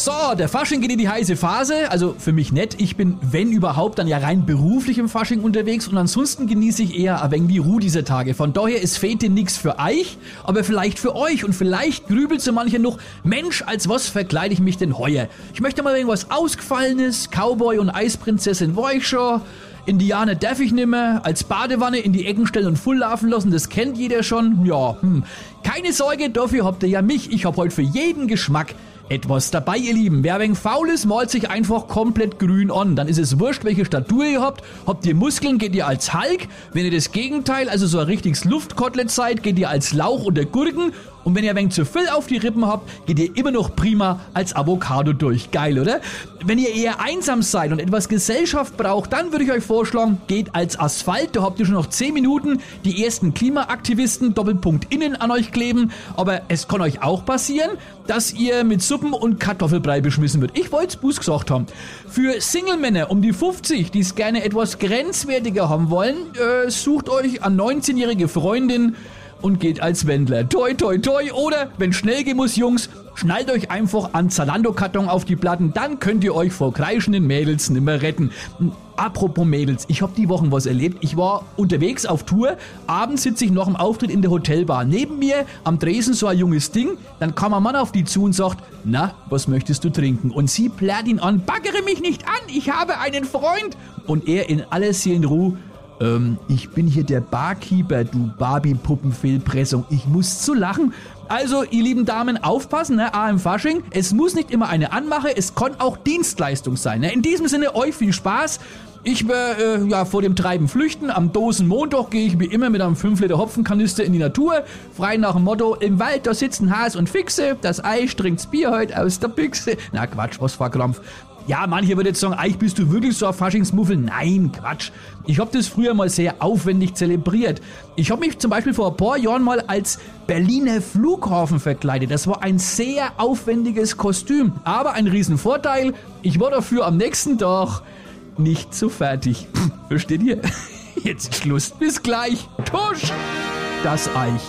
So, der Fasching geht in die heiße Phase. Also für mich nett. Ich bin, wenn überhaupt, dann ja rein beruflich im Fasching unterwegs und ansonsten genieße ich eher ein wenig die Ruhe dieser Tage. Von daher ist Fete nix für euch, aber vielleicht für euch und vielleicht grübelt so mancher noch, Mensch, als was verkleide ich mich denn heuer? Ich möchte mal irgendwas Ausgefallenes, Cowboy und Eisprinzessin war ich schon. Indianer darf ich nimmer, als Badewanne in die Ecken stellen und voll laufen lassen, das kennt jeder schon. Ja, hm. Keine Sorge, dafür habt ihr ja mich. Ich hab heute für jeden Geschmack etwas dabei, ihr Lieben. Wer wegen faul ist, malt sich einfach komplett grün an. Dann ist es wurscht, welche Statur ihr habt. Habt ihr Muskeln, geht ihr als Hulk. Wenn ihr das Gegenteil, also so ein richtiges Luftkotelett seid, geht ihr als Lauch oder Gurken. Und wenn ihr ein wenig zu viel auf die Rippen habt, geht ihr immer noch prima als Avocado durch. Geil, oder? Wenn ihr eher einsam seid und etwas Gesellschaft braucht, dann würde ich euch vorschlagen, geht als Asphalt. Da habt ihr schon noch 10 Minuten die ersten Klimaaktivisten Doppelpunkt innen an euch kleben. Aber es kann euch auch passieren, dass ihr mit Suppen und Kartoffelbrei beschmissen wird. Ich wollte es Buß gesagt haben. Für Single-Männer um die 50, die es gerne etwas grenzwertiger haben wollen, äh, sucht euch eine 19-jährige Freundin, und geht als Wendler. Toi, toi, toi. Oder, wenn schnell gehen muss, Jungs, schnallt euch einfach an Zalando-Karton auf die Platten, dann könnt ihr euch vor kreischenden Mädels nimmer retten. Apropos Mädels, ich hab die Wochen was erlebt. Ich war unterwegs auf Tour, abends sitze ich noch im Auftritt in der Hotelbar. Neben mir am Dresen so ein junges Ding, dann kam ein Mann auf die zu und sagt, na, was möchtest du trinken? Und sie plärt ihn an, baggere mich nicht an, ich habe einen Freund. Und er in aller Seelenruhe, ähm, ich bin hier der Barkeeper, du Barbie-Puppenfehlpressung. Ich muss zu lachen. Also, ihr lieben Damen, aufpassen, ne? A im Fasching. Es muss nicht immer eine Anmache, es kann auch Dienstleistung sein. Ne? In diesem Sinne, euch viel Spaß. Ich werde äh, ja vor dem Treiben flüchten. Am Dosenmontag gehe ich wie immer mit einem 5 Liter Hopfenkanister in die Natur. Frei nach dem Motto, im Wald da sitzen Has und Fixe. Das Ei trinkt's Bier heute aus der Büchse. Na Quatsch, was Krampf. Ja, manche würden jetzt sagen, Eich, bist du wirklich so ein Faschingsmuffel? Nein, Quatsch. Ich habe das früher mal sehr aufwendig zelebriert. Ich habe mich zum Beispiel vor ein paar Jahren mal als Berliner Flughafen verkleidet. Das war ein sehr aufwendiges Kostüm. Aber ein Riesenvorteil, ich war dafür am nächsten Tag nicht so fertig. Versteht ihr? Jetzt Schluss. Bis gleich. Tusch! Das Eich.